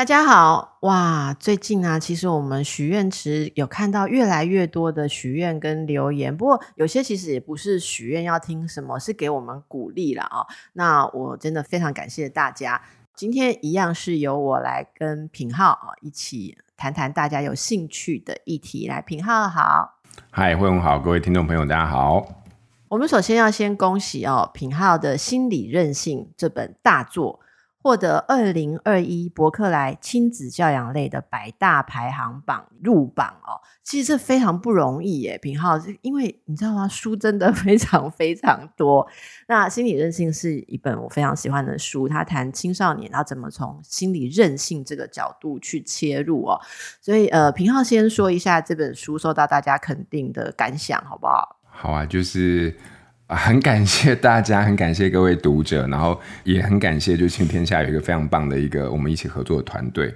大家好，哇！最近啊，其实我们许愿池有看到越来越多的许愿跟留言，不过有些其实也不是许愿要听什么，是给我们鼓励了啊。那我真的非常感谢大家。今天一样是由我来跟品浩啊一起谈谈大家有兴趣的议题。来，品浩好，嗨，惠文好，各位听众朋友大家好。我们首先要先恭喜哦，品浩的心理韧性这本大作。获得二零二一博客来亲子教养类的百大排行榜入榜哦，其实这非常不容易耶，平浩，因为你知道吗？书真的 非常非常多。那心理韧性是一本我非常喜欢的书，他谈青少年要怎么从心理韧性这个角度去切入哦。所以呃，平浩先说一下这本书受到大家肯定的感想，好不好？好啊，就是。很感谢大家，很感谢各位读者，然后也很感谢，就亲天下有一个非常棒的一个我们一起合作的团队，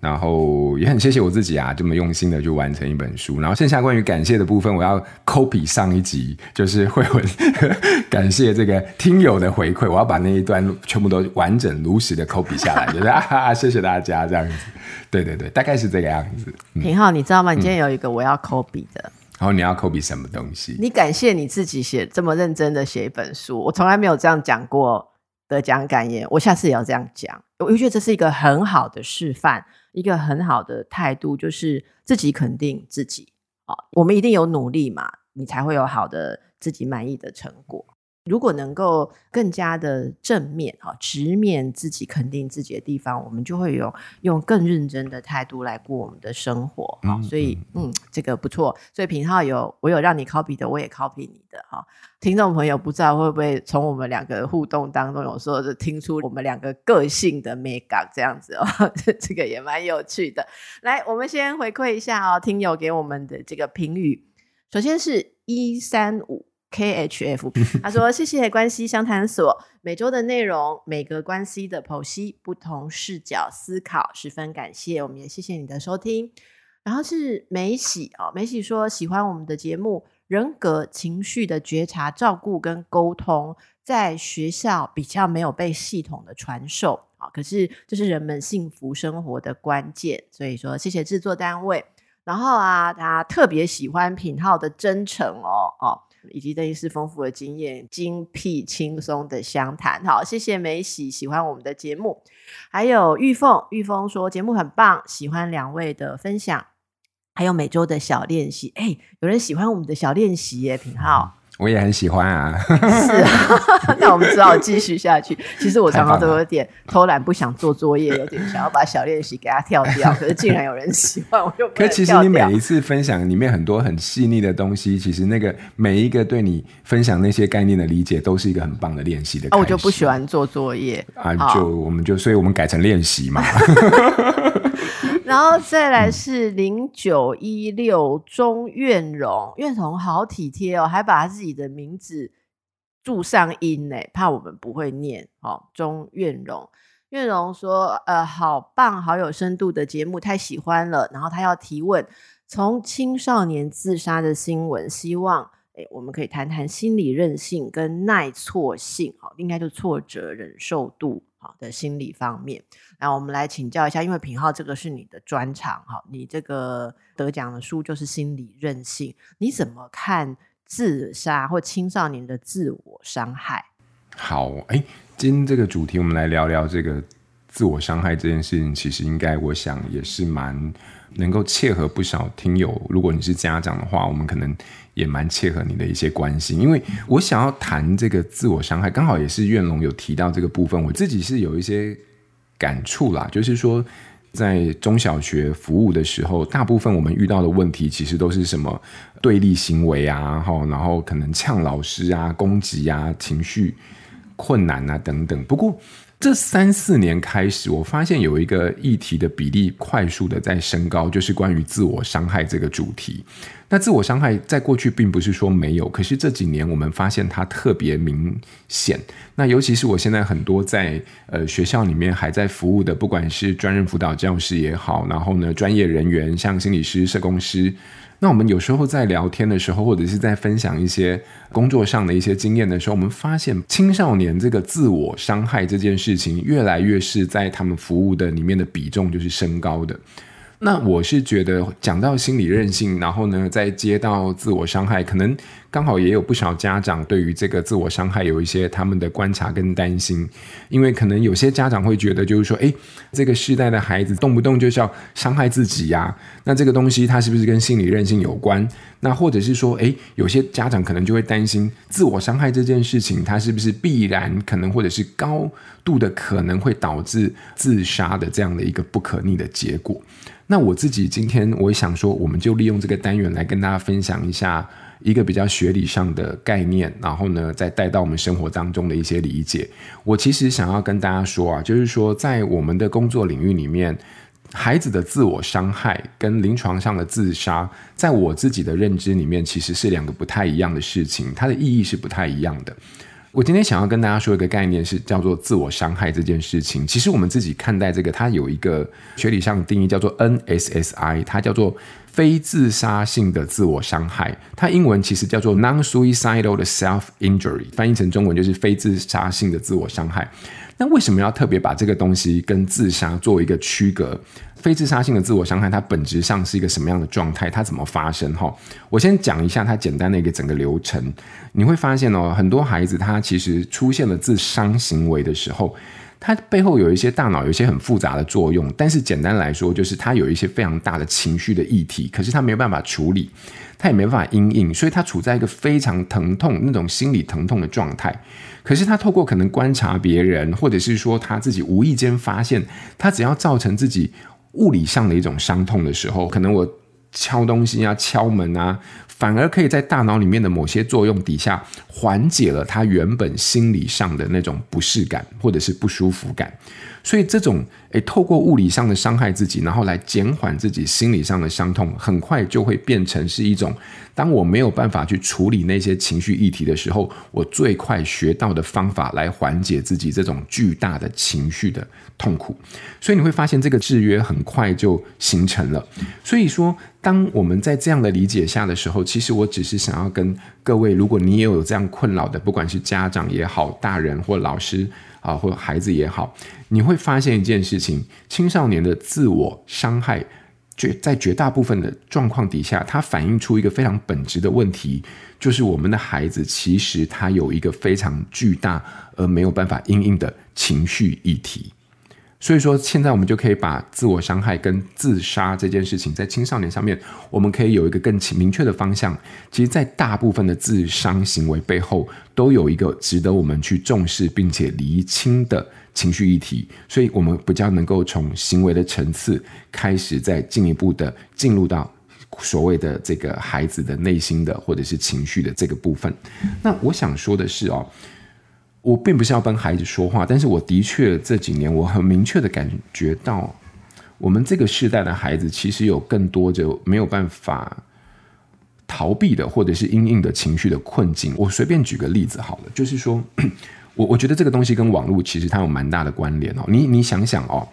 然后也很谢谢我自己啊，这么用心的就完成一本书。然后剩下关于感谢的部分，我要 copy 上一集，就是会文 感谢这个听友的回馈，我要把那一段全部都完整如实的 copy 下来，就是啊，谢谢大家这样子。对对对，大概是这个样子。品皓，你知道吗？你今天有一个我要 copy 的。嗯然后你要 copy 什么东西？你感谢你自己写这么认真的写一本书，我从来没有这样讲过得奖感言，我下次也要这样讲。我觉得这是一个很好的示范，一个很好的态度，就是自己肯定自己。我们一定有努力嘛，你才会有好的自己满意的成果。如果能够更加的正面啊，直面自己、肯定自己的地方，我们就会有用更认真的态度来过我们的生活。嗯，所以嗯，这个不错。所以平浩有我有让你 copy 的，我也 copy 你的哈。听众朋友不知道会不会从我们两个互动当中，有时候就听出我们两个个性的美感这样子哦，这个也蛮有趣的。来，我们先回馈一下哦，听友给我们的这个评语。首先是一三五。KHF，他说：“谢谢关系相谈所每周的内容，每个关系的剖析，不同视角思考，十分感谢。我们也谢谢你的收听。然后是美喜哦，美喜说喜欢我们的节目，人格情绪的觉察、照顾跟沟通，在学校比较没有被系统的传授啊。可是这是人们幸福生活的关键，所以说谢谢制作单位。然后啊，他特别喜欢品浩的真诚哦哦。”以及邓医师丰富的经验，精辟轻松的相谈。好，谢谢梅喜喜欢我们的节目，还有玉凤，玉凤说节目很棒，喜欢两位的分享，还有每周的小练习。哎，有人喜欢我们的小练习耶，品浩。我也很喜欢啊，是啊，那我们只好继续下去。其实我常常都有点偷懒，不想做作业，有点想要把小练习给它跳掉。可是竟然有人喜欢，我就不。可其实你每一次分享里面很多很细腻的东西，其实那个每一个对你分享那些概念的理解，都是一个很棒的练习的。啊，我就不喜欢做作业啊，就我们就，所以我们改成练习嘛。然后再来是零九一六钟苑荣，苑荣好体贴哦，还把他自己的名字注上音呢，怕我们不会念哦。钟苑荣，苑荣说：“呃，好棒，好有深度的节目，太喜欢了。”然后他要提问：从青少年自杀的新闻，希望诶我们可以谈谈心理韧性跟耐挫性，好，应该就挫折忍受度。的心理方面，那我们来请教一下，因为品浩这个是你的专长，哈，你这个得奖的书就是心理韧性，你怎么看自杀或青少年的自我伤害？好，哎，今天这个主题，我们来聊聊这个自我伤害这件事情，其实应该我想也是蛮能够切合不少听友。如果你是家长的话，我们可能。也蛮切合你的一些关心，因为我想要谈这个自我伤害，刚好也是院龙有提到这个部分，我自己是有一些感触啦。就是说，在中小学服务的时候，大部分我们遇到的问题，其实都是什么对立行为啊，然后可能呛老师啊、攻击啊、情绪困难啊等等。不过，这三四年开始，我发现有一个议题的比例快速的在升高，就是关于自我伤害这个主题。那自我伤害在过去并不是说没有，可是这几年我们发现它特别明显。那尤其是我现在很多在呃学校里面还在服务的，不管是专任辅导教师也好，然后呢专业人员像心理师、社工师。那我们有时候在聊天的时候，或者是在分享一些工作上的一些经验的时候，我们发现青少年这个自我伤害这件事情，越来越是在他们服务的里面的比重就是升高的。那我是觉得讲到心理韧性，然后呢，再接到自我伤害，可能刚好也有不少家长对于这个自我伤害有一些他们的观察跟担心，因为可能有些家长会觉得，就是说，诶，这个世代的孩子动不动就是要伤害自己呀，那这个东西它是不是跟心理韧性有关？那或者是说，诶，有些家长可能就会担心，自我伤害这件事情，它是不是必然可能或者是高度的可能会导致自杀的这样的一个不可逆的结果？那我自己今天我想说，我们就利用这个单元来跟大家分享一下一个比较学理上的概念，然后呢，再带到我们生活当中的一些理解。我其实想要跟大家说啊，就是说在我们的工作领域里面，孩子的自我伤害跟临床上的自杀，在我自己的认知里面，其实是两个不太一样的事情，它的意义是不太一样的。我今天想要跟大家说一个概念，是叫做自我伤害这件事情。其实我们自己看待这个，它有一个学理上的定义，叫做 NSSI，它叫做非自杀性的自我伤害。它英文其实叫做 Non-suicidal 的 self-injury，翻译成中文就是非自杀性的自我伤害。那为什么要特别把这个东西跟自杀做一个区隔？非自杀性的自我伤害，它本质上是一个什么样的状态？它怎么发生？哈，我先讲一下它简单的一个整个流程。你会发现哦，很多孩子他其实出现了自伤行为的时候，他背后有一些大脑有一些很复杂的作用。但是简单来说，就是他有一些非常大的情绪的议题，可是他没有办法处理，他也没办法因应，所以他处在一个非常疼痛那种心理疼痛的状态。可是他透过可能观察别人，或者是说他自己无意间发现，他只要造成自己。物理上的一种伤痛的时候，可能我敲东西啊、敲门啊，反而可以在大脑里面的某些作用底下，缓解了他原本心理上的那种不适感或者是不舒服感。所以这种诶，透过物理上的伤害自己，然后来减缓自己心理上的伤痛，很快就会变成是一种，当我没有办法去处理那些情绪议题的时候，我最快学到的方法来缓解自己这种巨大的情绪的痛苦。所以你会发现这个制约很快就形成了。所以说，当我们在这样的理解下的时候，其实我只是想要跟各位，如果你也有这样困扰的，不管是家长也好，大人或老师。啊，或者孩子也好，你会发现一件事情：青少年的自我伤害，绝在绝大部分的状况底下，它反映出一个非常本质的问题，就是我们的孩子其实他有一个非常巨大而没有办法应应的情绪议题。所以说，现在我们就可以把自我伤害跟自杀这件事情，在青少年上面，我们可以有一个更明确的方向。其实，在大部分的自伤行为背后，都有一个值得我们去重视并且厘清的情绪议题。所以，我们比较能够从行为的层次开始，再进一步的进入到所谓的这个孩子的内心的或者是情绪的这个部分。那我想说的是哦。我并不是要帮孩子说话，但是我的确这几年我很明确的感觉到，我们这个世代的孩子其实有更多就没有办法逃避的，或者是阴影的情绪的困境。我随便举个例子好了，就是说，我我觉得这个东西跟网络其实它有蛮大的关联哦。你你想想哦，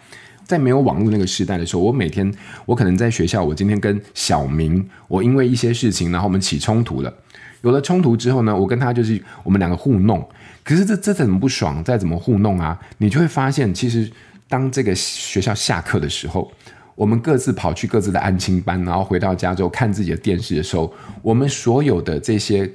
在没有网络那个时代的时候，我每天我可能在学校，我今天跟小明，我因为一些事情，然后我们起冲突了。有了冲突之后呢，我跟他就是我们两个互弄。可是这这怎么不爽？再怎么糊弄啊？你就会发现，其实当这个学校下课的时候，我们各自跑去各自的安亲班，然后回到家之后看自己的电视的时候，我们所有的这些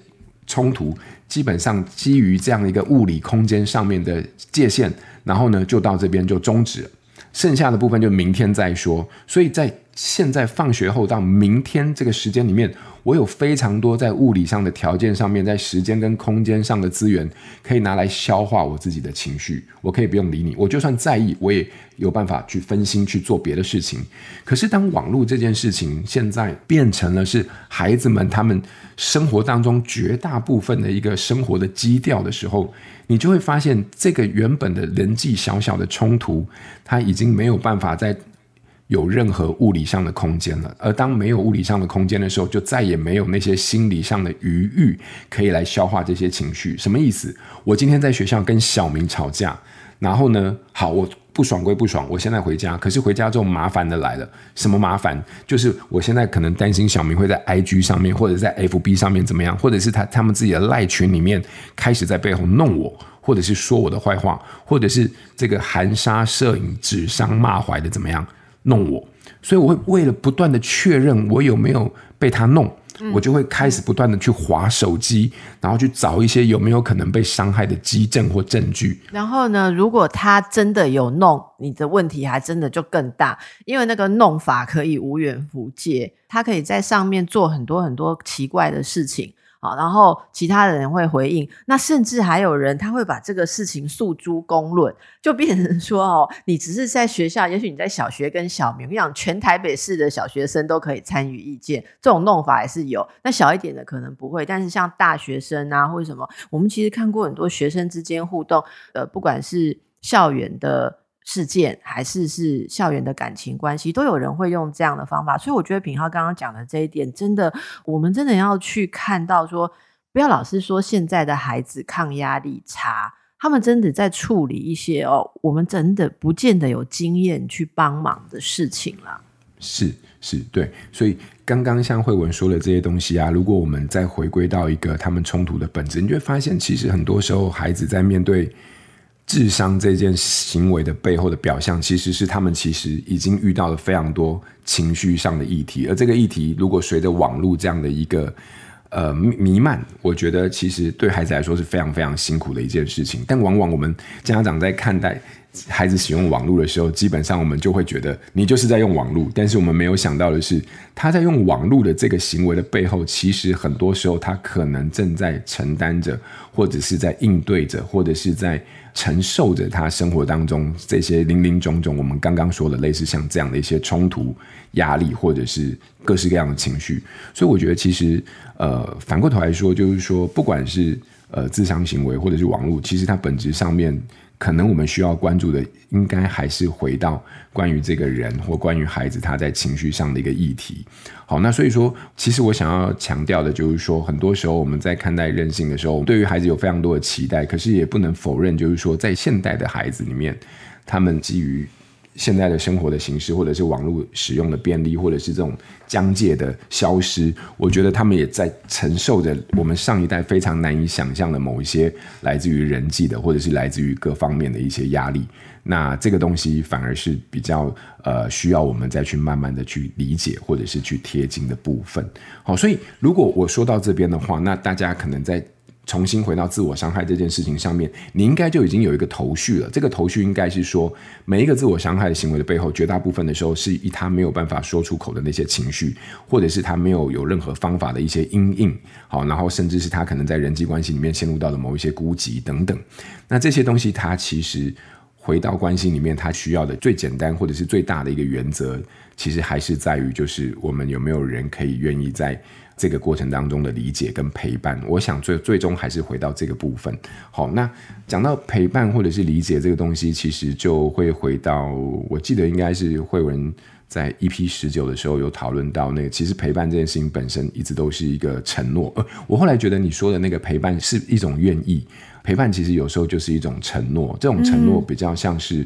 冲突，基本上基于这样一个物理空间上面的界限，然后呢，就到这边就终止了，剩下的部分就明天再说。所以在现在放学后到明天这个时间里面，我有非常多在物理上的条件上面，在时间跟空间上的资源，可以拿来消化我自己的情绪。我可以不用理你，我就算在意，我也有办法去分心去做别的事情。可是当网络这件事情现在变成了是孩子们他们生活当中绝大部分的一个生活的基调的时候，你就会发现这个原本的人际小小的冲突，它已经没有办法在。有任何物理上的空间了，而当没有物理上的空间的时候，就再也没有那些心理上的余裕可以来消化这些情绪。什么意思？我今天在学校跟小明吵架，然后呢，好，我不爽归不爽，我现在回家，可是回家之后麻烦的来了，什么麻烦？就是我现在可能担心小明会在 IG 上面或者在 FB 上面怎么样，或者是他他们自己的赖群里面开始在背后弄我，或者是说我的坏话，或者是这个含沙射影、指桑骂槐的怎么样？弄我，所以我会为了不断的确认我有没有被他弄，嗯、我就会开始不断的去划手机，然后去找一些有没有可能被伤害的基证或证据。然后呢，如果他真的有弄，你的问题还真的就更大，因为那个弄法可以无远弗届，他可以在上面做很多很多奇怪的事情。好，然后其他的人会回应，那甚至还有人他会把这个事情诉诸公论，就变成说哦，你只是在学校，也许你在小学跟小明，我讲全台北市的小学生都可以参与意见，这种弄法也是有。那小一点的可能不会，但是像大学生啊或者什么，我们其实看过很多学生之间互动，呃，不管是校园的。事件还是是校园的感情关系，都有人会用这样的方法，所以我觉得品浩刚刚讲的这一点，真的，我们真的要去看到说，不要老是说现在的孩子抗压力差，他们真的在处理一些哦，我们真的不见得有经验去帮忙的事情了。是是，对，所以刚刚像慧文说的这些东西啊，如果我们再回归到一个他们冲突的本质，你就会发现，其实很多时候孩子在面对。智商这件行为的背后的表象，其实是他们其实已经遇到了非常多情绪上的议题，而这个议题如果随着网络这样的一个呃弥漫，我觉得其实对孩子来说是非常非常辛苦的一件事情。但往往我们家长在看待孩子使用网络的时候，基本上我们就会觉得你就是在用网络，但是我们没有想到的是，他在用网络的这个行为的背后，其实很多时候他可能正在承担着，或者是在应对着，或者是在。承受着他生活当中这些零零总总，我们刚刚说的类似像这样的一些冲突、压力，或者是各式各样的情绪。所以我觉得，其实呃，反过头来说，就是说，不管是呃咨商行为，或者是网络，其实它本质上面。可能我们需要关注的，应该还是回到关于这个人或关于孩子他在情绪上的一个议题。好，那所以说，其实我想要强调的就是说，很多时候我们在看待任性的时候，对于孩子有非常多的期待，可是也不能否认，就是说，在现代的孩子里面，他们基于。现在的生活的形式，或者是网络使用的便利，或者是这种疆界的消失，我觉得他们也在承受着我们上一代非常难以想象的某一些来自于人际的，或者是来自于各方面的一些压力。那这个东西反而是比较呃需要我们再去慢慢的去理解，或者是去贴近的部分。好，所以如果我说到这边的话，那大家可能在。重新回到自我伤害这件事情上面，你应该就已经有一个头绪了。这个头绪应该是说，每一个自我伤害的行为的背后，绝大部分的时候是以他没有办法说出口的那些情绪，或者是他没有有任何方法的一些阴影，好，然后甚至是他可能在人际关系里面陷入到的某一些孤寂等等。那这些东西，它其实回到关系里面，它需要的最简单或者是最大的一个原则，其实还是在于，就是我们有没有人可以愿意在。这个过程当中的理解跟陪伴，我想最最终还是回到这个部分。好，那讲到陪伴或者是理解这个东西，其实就会回到，我记得应该是慧文在 EP 十九的时候有讨论到那个，其实陪伴这件事情本身一直都是一个承诺。呃，我后来觉得你说的那个陪伴是一种愿意，陪伴其实有时候就是一种承诺，这种承诺比较像是。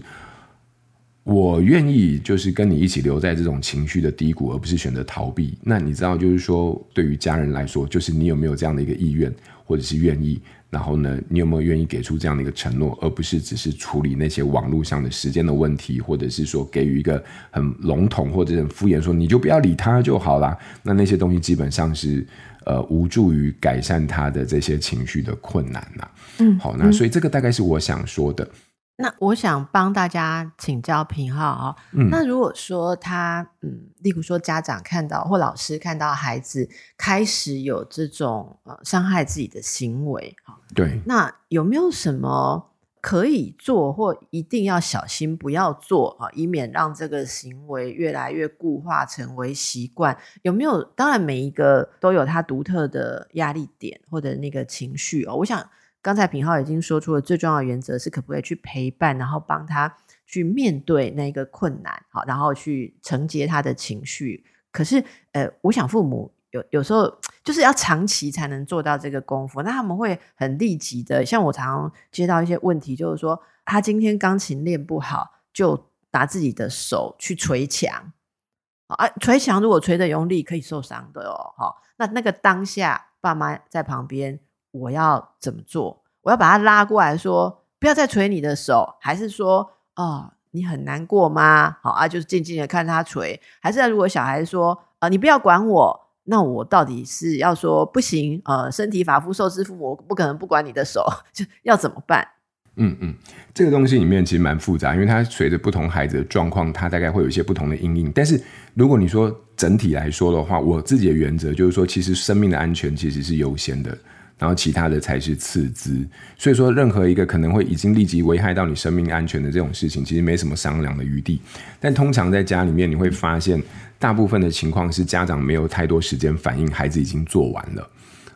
我愿意就是跟你一起留在这种情绪的低谷，而不是选择逃避。那你知道，就是说，对于家人来说，就是你有没有这样的一个意愿，或者是愿意？然后呢，你有没有愿意给出这样的一个承诺，而不是只是处理那些网络上的时间的问题，或者是说给予一个很笼统或者很敷衍说你就不要理他就好啦。那那些东西基本上是呃无助于改善他的这些情绪的困难呐。嗯，好，那所以这个大概是我想说的。那我想帮大家请教平浩啊、哦，嗯，那如果说他，嗯，例如说家长看到或老师看到孩子开始有这种呃伤害自己的行为，对，那有没有什么可以做或一定要小心不要做啊，以免让这个行为越来越固化成为习惯？有没有？当然，每一个都有他独特的压力点或者那个情绪哦，我想。刚才品浩已经说出了最重要的原则是可不可以去陪伴，然后帮他去面对那个困难，好，然后去承接他的情绪。可是，呃，我想父母有有时候就是要长期才能做到这个功夫，那他们会很立即的，像我常常接到一些问题，就是说他今天钢琴练不好，就拿自己的手去捶墙，啊，捶墙如果捶得用力可以受伤的哦，好，那那个当下爸妈在旁边。我要怎么做？我要把他拉过来说，不要再捶你的手，还是说，哦，你很难过吗？好啊，就是静静的看他捶，还是如果小孩说，啊、你不要管我，那我到底是要说不行？呃，身体发肤受之父母，我不可能不管你的手，就要怎么办？嗯嗯，这个东西里面其实蛮复杂，因为它随着不同孩子的状况，它大概会有一些不同的阴影。但是如果你说整体来说的话，我自己的原则就是说，其实生命的安全其实是优先的。然后其他的才是次之，所以说任何一个可能会已经立即危害到你生命安全的这种事情，其实没什么商量的余地。但通常在家里面，你会发现大部分的情况是家长没有太多时间反应，孩子已经做完了，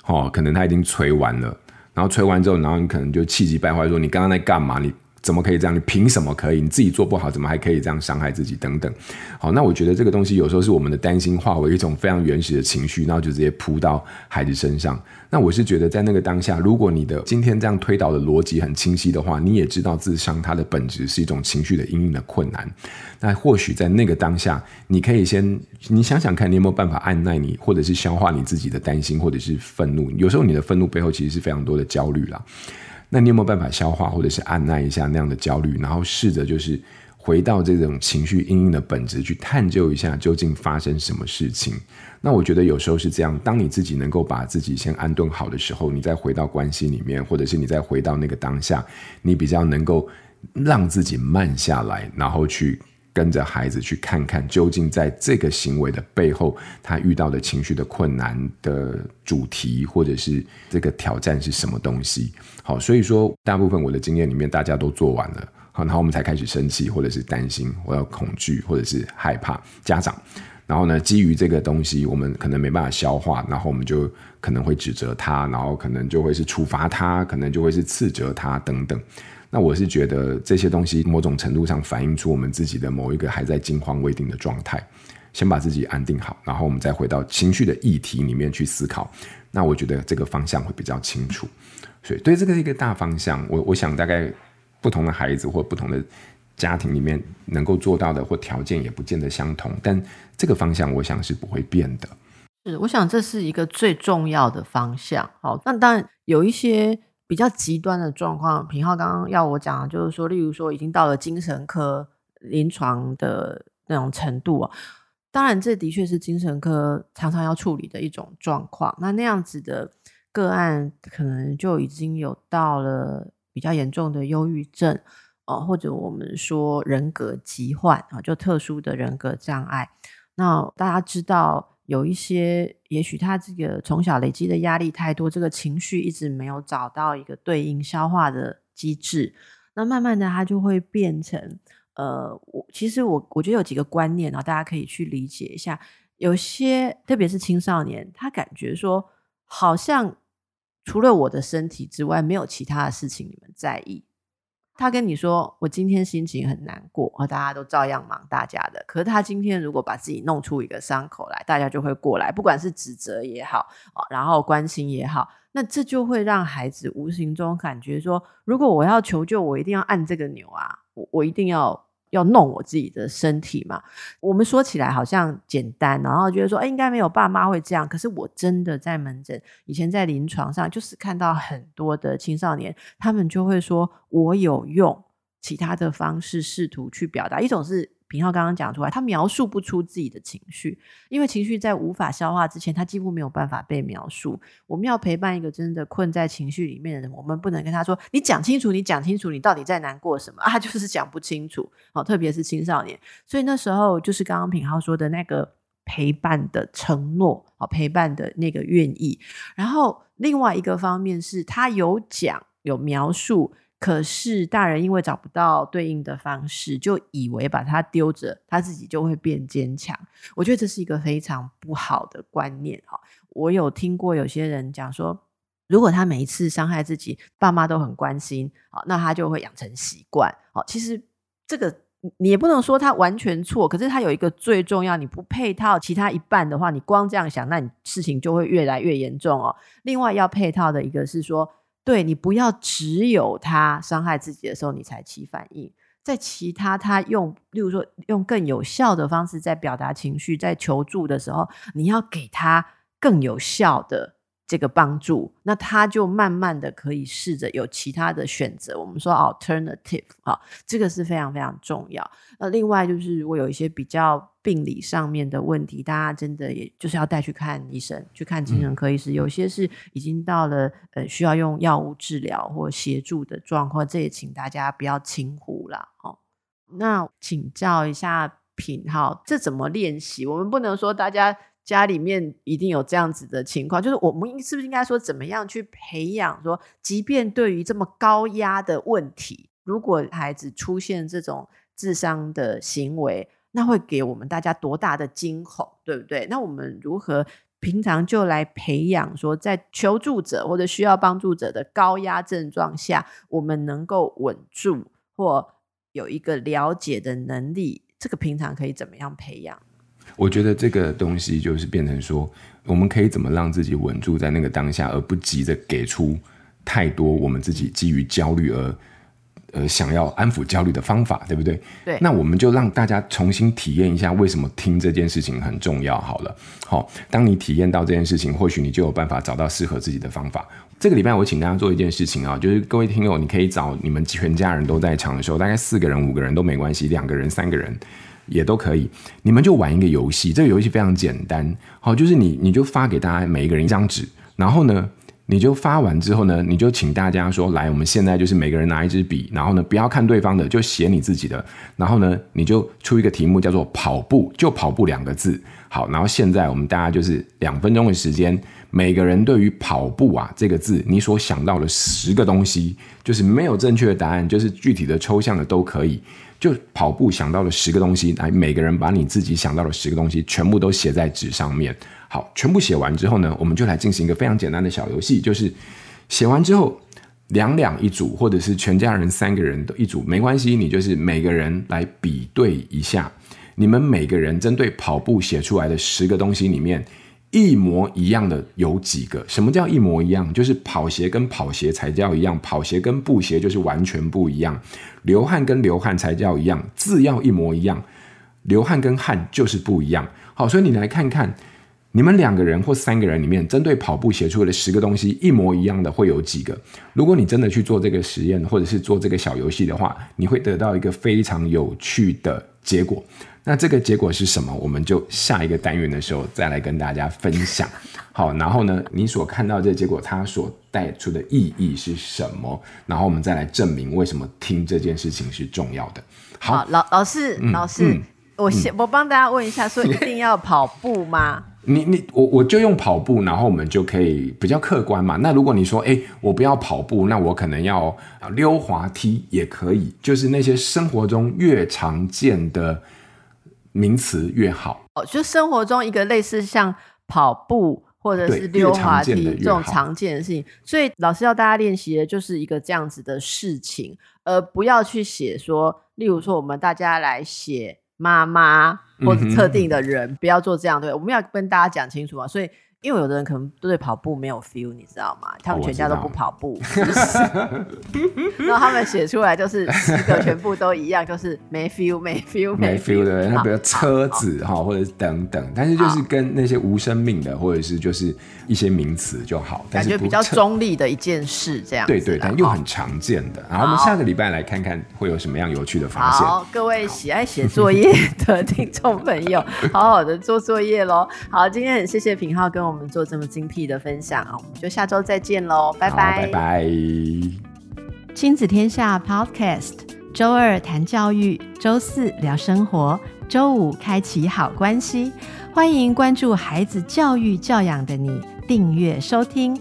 哦，可能他已经催完了，然后催完之后，然后你可能就气急败坏说：“你刚刚在干嘛？你？”怎么可以这样？你凭什么可以？你自己做不好，怎么还可以这样伤害自己？等等。好，那我觉得这个东西有时候是我们的担心化为一种非常原始的情绪，然后就直接扑到孩子身上。那我是觉得，在那个当下，如果你的今天这样推导的逻辑很清晰的话，你也知道自伤它的本质是一种情绪的因应的困难。那或许在那个当下，你可以先你想想看，你有没有办法按捺你，或者是消化你自己的担心，或者是愤怒。有时候你的愤怒背后其实是非常多的焦虑啦。那你有没有办法消化，或者是按捺一下那样的焦虑，然后试着就是回到这种情绪阴影的本质，去探究一下究竟发生什么事情？那我觉得有时候是这样，当你自己能够把自己先安顿好的时候，你再回到关系里面，或者是你再回到那个当下，你比较能够让自己慢下来，然后去。跟着孩子去看看，究竟在这个行为的背后，他遇到的情绪的困难的主题，或者是这个挑战是什么东西？好，所以说大部分我的经验里面，大家都做完了，好，然后我们才开始生气，或者是担心，或者恐惧，或者是害怕家长。然后呢，基于这个东西，我们可能没办法消化，然后我们就可能会指责他，然后可能就会是处罚他，可能就会是斥责他等等。那我是觉得这些东西某种程度上反映出我们自己的某一个还在惊慌未定的状态，先把自己安定好，然后我们再回到情绪的议题里面去思考。那我觉得这个方向会比较清楚。所以对这个一个大方向，我我想大概不同的孩子或不同的家庭里面能够做到的或条件也不见得相同，但这个方向我想是不会变的。是，我想这是一个最重要的方向。好，那当然有一些。比较极端的状况，品皓刚刚要我讲就是说，例如说已经到了精神科临床的那种程度啊。当然，这的确是精神科常常要处理的一种状况。那那样子的个案，可能就已经有到了比较严重的忧郁症哦，或者我们说人格疾患啊，就特殊的人格障碍。那大家知道。有一些，也许他这个从小累积的压力太多，这个情绪一直没有找到一个对应消化的机制，那慢慢的他就会变成，呃，我其实我我觉得有几个观念啊，大家可以去理解一下。有些特别是青少年，他感觉说，好像除了我的身体之外，没有其他的事情你们在意。他跟你说，我今天心情很难过，而大家都照样忙大家的。可是他今天如果把自己弄出一个伤口来，大家就会过来，不管是指责也好，然后关心也好，那这就会让孩子无形中感觉说，如果我要求救，我一定要按这个钮啊，我我一定要。要弄我自己的身体嘛？我们说起来好像简单，然后觉得说，哎，应该没有爸妈会这样。可是我真的在门诊，以前在临床上，就是看到很多的青少年，他们就会说，我有用其他的方式试图去表达。一种是品浩刚刚讲出来，他描述不出自己的情绪，因为情绪在无法消化之前，他几乎没有办法被描述。我们要陪伴一个真的困在情绪里面的人，我们不能跟他说：“你讲清楚，你讲清楚，你到底在难过什么？” 啊，就是讲不清楚。好，特别是青少年，所以那时候就是刚刚品浩说的那个陪伴的承诺，好，陪伴的那个愿意。然后另外一个方面是他有讲有描述。可是大人因为找不到对应的方式，就以为把他丢着，他自己就会变坚强。我觉得这是一个非常不好的观念哈。我有听过有些人讲说，如果他每一次伤害自己，爸妈都很关心，好，那他就会养成习惯。好，其实这个你也不能说他完全错，可是他有一个最重要，你不配套其他一半的话，你光这样想，那你事情就会越来越严重哦。另外要配套的一个是说。对，你不要只有他伤害自己的时候你才起反应，在其他他用，例如说用更有效的方式在表达情绪，在求助的时候，你要给他更有效的。这个帮助，那他就慢慢的可以试着有其他的选择。我们说 alternative 啊，这个是非常非常重要。那另外就是，如果有一些比较病理上面的问题，大家真的也就是要带去看医生，去看精神科医师。有些是已经到了呃需要用药物治疗或协助的状况，这也请大家不要轻忽了。哦，那请教一下品浩，这怎么练习？我们不能说大家。家里面一定有这样子的情况，就是我们是不是应该说，怎么样去培养？说，即便对于这么高压的问题，如果孩子出现这种自伤的行为，那会给我们大家多大的惊恐，对不对？那我们如何平常就来培养？说，在求助者或者需要帮助者的高压症状下，我们能够稳住或有一个了解的能力，这个平常可以怎么样培养？我觉得这个东西就是变成说，我们可以怎么让自己稳住在那个当下，而不急着给出太多我们自己基于焦虑而呃想要安抚焦虑的方法，对不对？对。那我们就让大家重新体验一下为什么听这件事情很重要。好了，好，当你体验到这件事情，或许你就有办法找到适合自己的方法。这个礼拜我请大家做一件事情啊，就是各位听友，你可以找你们全家人都在场的时候，大概四个人、五个人都没关系，两个人、三个人。也都可以，你们就玩一个游戏。这个游戏非常简单，好，就是你你就发给大家每一个人一张纸，然后呢，你就发完之后呢，你就请大家说，来，我们现在就是每个人拿一支笔，然后呢，不要看对方的，就写你自己的，然后呢，你就出一个题目叫做跑步，就跑步两个字。好，然后现在我们大家就是两分钟的时间，每个人对于跑步啊这个字，你所想到的十个东西，就是没有正确的答案，就是具体的、抽象的都可以。就跑步想到了十个东西，来，每个人把你自己想到的十个东西全部都写在纸上面。好，全部写完之后呢，我们就来进行一个非常简单的小游戏，就是写完之后两两一组，或者是全家人三个人都一组，没关系，你就是每个人来比对一下，你们每个人针对跑步写出来的十个东西里面。一模一样的有几个？什么叫一模一样？就是跑鞋跟跑鞋才叫一样，跑鞋跟布鞋就是完全不一样。流汗跟流汗才叫一样，字要一模一样。流汗跟汗就是不一样。好，所以你来看看，你们两个人或三个人里面，针对跑步鞋出来的十个东西一模一样的会有几个？如果你真的去做这个实验，或者是做这个小游戏的话，你会得到一个非常有趣的结果。那这个结果是什么？我们就下一个单元的时候再来跟大家分享。好，然后呢，你所看到这个结果，它所带出的意义是什么？然后我们再来证明为什么听这件事情是重要的。好，好，老老师，嗯、老师，嗯、我先、嗯、我帮大家问一下，说一定要跑步吗？你你我我就用跑步，然后我们就可以比较客观嘛。那如果你说，哎，我不要跑步，那我可能要溜滑梯也可以，就是那些生活中越常见的。名词越好。哦，就生活中一个类似像跑步或者是溜滑梯这种常见的事情，所以老师要大家练习的就是一个这样子的事情，而不要去写说，例如说我们大家来写妈妈或者特定的人，嗯、不要做这样对，我们要跟大家讲清楚啊。所以因为有的人可能对跑步没有 feel，你知道吗？他们全家都不跑步，然后他们写出来就是十个全部都一样，就是没 feel，没 feel，没 feel 的。那比如车子哈，或者是等等，但是就是跟那些无生命的，或者是就是一些名词就好，感觉比较中立的一件事这样。对对，但又很常见的。然后我们下个礼拜来看看会有什么样有趣的发现。好，各位喜爱写作业的 听众朋友，好好的做作业喽。好，今天很谢谢品浩跟我们做这么精辟的分享啊，我们就下周再见喽，拜拜，拜拜。亲子天下 Podcast，周二谈教育，周四聊生活，周五开启好关系，欢迎关注孩子教育教养的你，订阅收听。